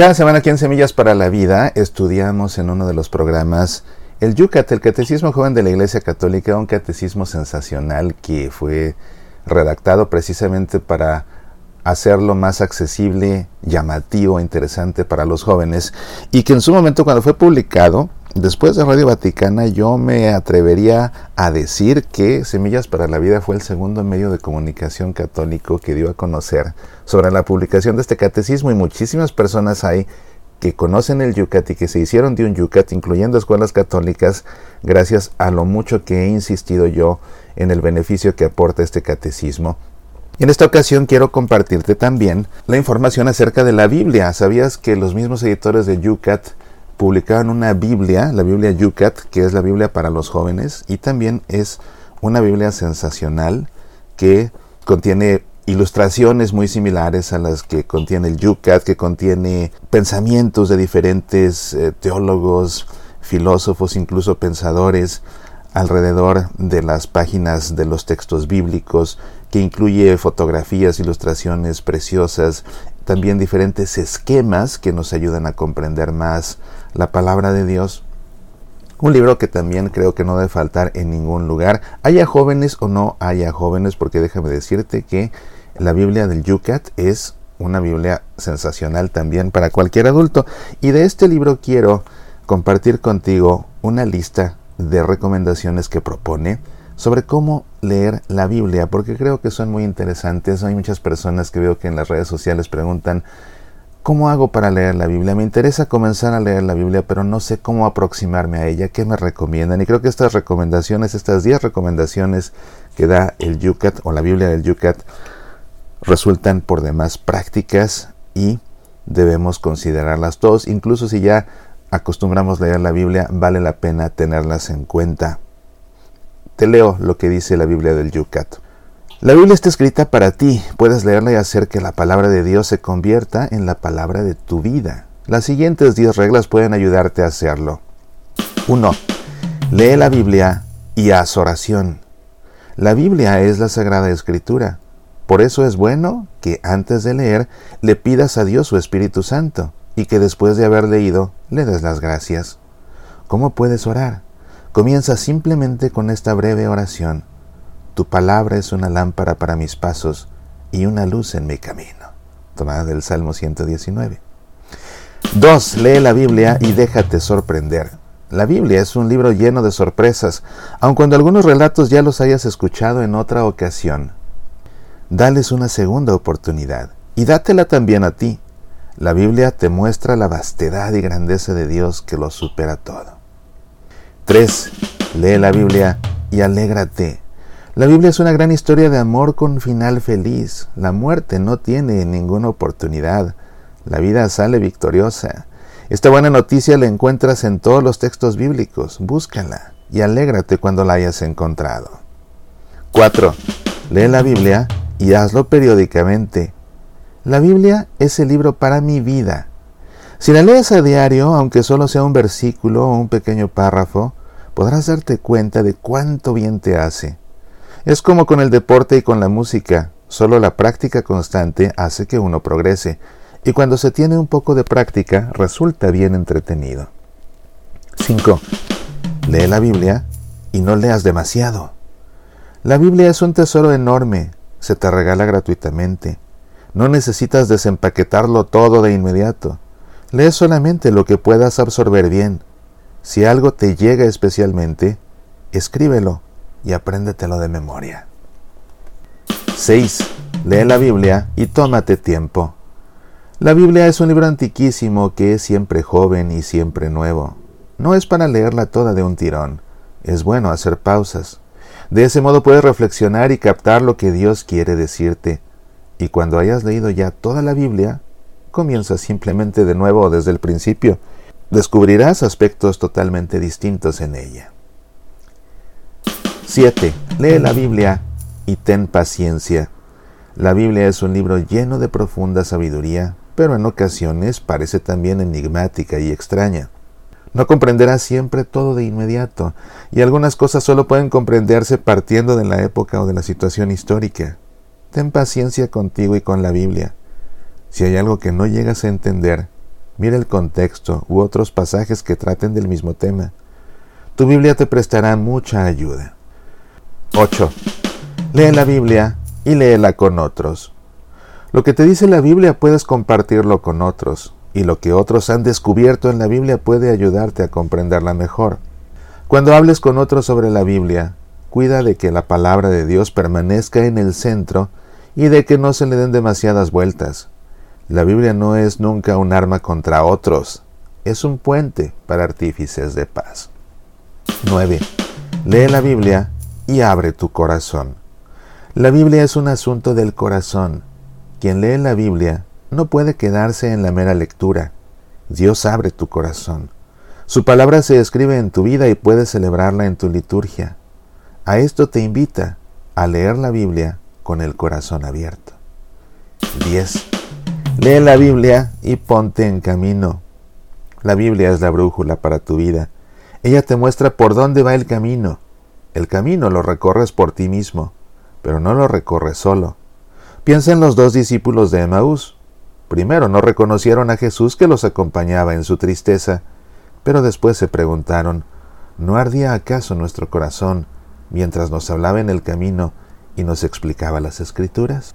Cada semana aquí en Semillas para la Vida estudiamos en uno de los programas el Yucat, el Catecismo Joven de la Iglesia Católica, un catecismo sensacional que fue redactado precisamente para hacerlo más accesible, llamativo, interesante para los jóvenes y que en su momento cuando fue publicado Después de Radio Vaticana yo me atrevería a decir que Semillas para la Vida fue el segundo medio de comunicación católico que dio a conocer sobre la publicación de este catecismo y muchísimas personas hay que conocen el Yucat y que se hicieron de un Yucat, incluyendo escuelas católicas, gracias a lo mucho que he insistido yo en el beneficio que aporta este catecismo. En esta ocasión quiero compartirte también la información acerca de la Biblia. ¿Sabías que los mismos editores de Yucat publicaron una Biblia, la Biblia Yucat, que es la Biblia para los jóvenes, y también es una Biblia sensacional que contiene ilustraciones muy similares a las que contiene el Yucat, que contiene pensamientos de diferentes eh, teólogos, filósofos, incluso pensadores alrededor de las páginas de los textos bíblicos, que incluye fotografías, ilustraciones preciosas, también diferentes esquemas que nos ayudan a comprender más la palabra de Dios. Un libro que también creo que no debe faltar en ningún lugar, haya jóvenes o no haya jóvenes, porque déjame decirte que la Biblia del Yucat es una Biblia sensacional también para cualquier adulto. Y de este libro quiero compartir contigo una lista de recomendaciones que propone sobre cómo leer la Biblia, porque creo que son muy interesantes. Hay muchas personas que veo que en las redes sociales preguntan, ¿Cómo hago para leer la Biblia? Me interesa comenzar a leer la Biblia, pero no sé cómo aproximarme a ella. ¿Qué me recomiendan? Y creo que estas recomendaciones, estas 10 recomendaciones que da el Yucat o la Biblia del Yucat, resultan por demás prácticas y debemos considerarlas todos. Incluso si ya acostumbramos leer la Biblia, vale la pena tenerlas en cuenta. Te leo lo que dice la Biblia del Yucat. La Biblia está escrita para ti. Puedes leerla y hacer que la palabra de Dios se convierta en la palabra de tu vida. Las siguientes 10 reglas pueden ayudarte a hacerlo. 1. Lee la Biblia y haz oración. La Biblia es la Sagrada Escritura. Por eso es bueno que antes de leer le pidas a Dios su Espíritu Santo y que después de haber leído le des las gracias. ¿Cómo puedes orar? Comienza simplemente con esta breve oración. Tu palabra es una lámpara para mis pasos y una luz en mi camino. Tomada del Salmo 119. 2. Lee la Biblia y déjate sorprender. La Biblia es un libro lleno de sorpresas, aun cuando algunos relatos ya los hayas escuchado en otra ocasión. Dales una segunda oportunidad y dátela también a ti. La Biblia te muestra la vastedad y grandeza de Dios que lo supera todo. 3. Lee la Biblia y alégrate. La Biblia es una gran historia de amor con final feliz. La muerte no tiene ninguna oportunidad. La vida sale victoriosa. Esta buena noticia la encuentras en todos los textos bíblicos. Búscala y alégrate cuando la hayas encontrado. 4. Lee la Biblia y hazlo periódicamente. La Biblia es el libro para mi vida. Si la lees a diario, aunque solo sea un versículo o un pequeño párrafo, podrás darte cuenta de cuánto bien te hace. Es como con el deporte y con la música, solo la práctica constante hace que uno progrese, y cuando se tiene un poco de práctica resulta bien entretenido. 5. Lee la Biblia y no leas demasiado. La Biblia es un tesoro enorme, se te regala gratuitamente. No necesitas desempaquetarlo todo de inmediato. Lee solamente lo que puedas absorber bien. Si algo te llega especialmente, escríbelo y apréndetelo de memoria. 6. Lee la Biblia y tómate tiempo. La Biblia es un libro antiquísimo que es siempre joven y siempre nuevo. No es para leerla toda de un tirón. Es bueno hacer pausas. De ese modo puedes reflexionar y captar lo que Dios quiere decirte. Y cuando hayas leído ya toda la Biblia, comienza simplemente de nuevo desde el principio. Descubrirás aspectos totalmente distintos en ella. 7. Lee la Biblia y ten paciencia. La Biblia es un libro lleno de profunda sabiduría, pero en ocasiones parece también enigmática y extraña. No comprenderás siempre todo de inmediato, y algunas cosas solo pueden comprenderse partiendo de la época o de la situación histórica. Ten paciencia contigo y con la Biblia. Si hay algo que no llegas a entender, Mira el contexto u otros pasajes que traten del mismo tema. Tu Biblia te prestará mucha ayuda. 8. Lee la Biblia y léela con otros. Lo que te dice la Biblia puedes compartirlo con otros, y lo que otros han descubierto en la Biblia puede ayudarte a comprenderla mejor. Cuando hables con otros sobre la Biblia, cuida de que la palabra de Dios permanezca en el centro y de que no se le den demasiadas vueltas. La Biblia no es nunca un arma contra otros, es un puente para artífices de paz. 9. Lee la Biblia y abre tu corazón. La Biblia es un asunto del corazón. Quien lee la Biblia no puede quedarse en la mera lectura. Dios abre tu corazón. Su palabra se escribe en tu vida y puedes celebrarla en tu liturgia. A esto te invita, a leer la Biblia con el corazón abierto. 10. Lee la Biblia y ponte en camino. La Biblia es la brújula para tu vida. Ella te muestra por dónde va el camino. El camino lo recorres por ti mismo, pero no lo recorres solo. Piensa en los dos discípulos de Emaús. Primero no reconocieron a Jesús que los acompañaba en su tristeza, pero después se preguntaron, ¿no ardía acaso nuestro corazón mientras nos hablaba en el camino y nos explicaba las escrituras?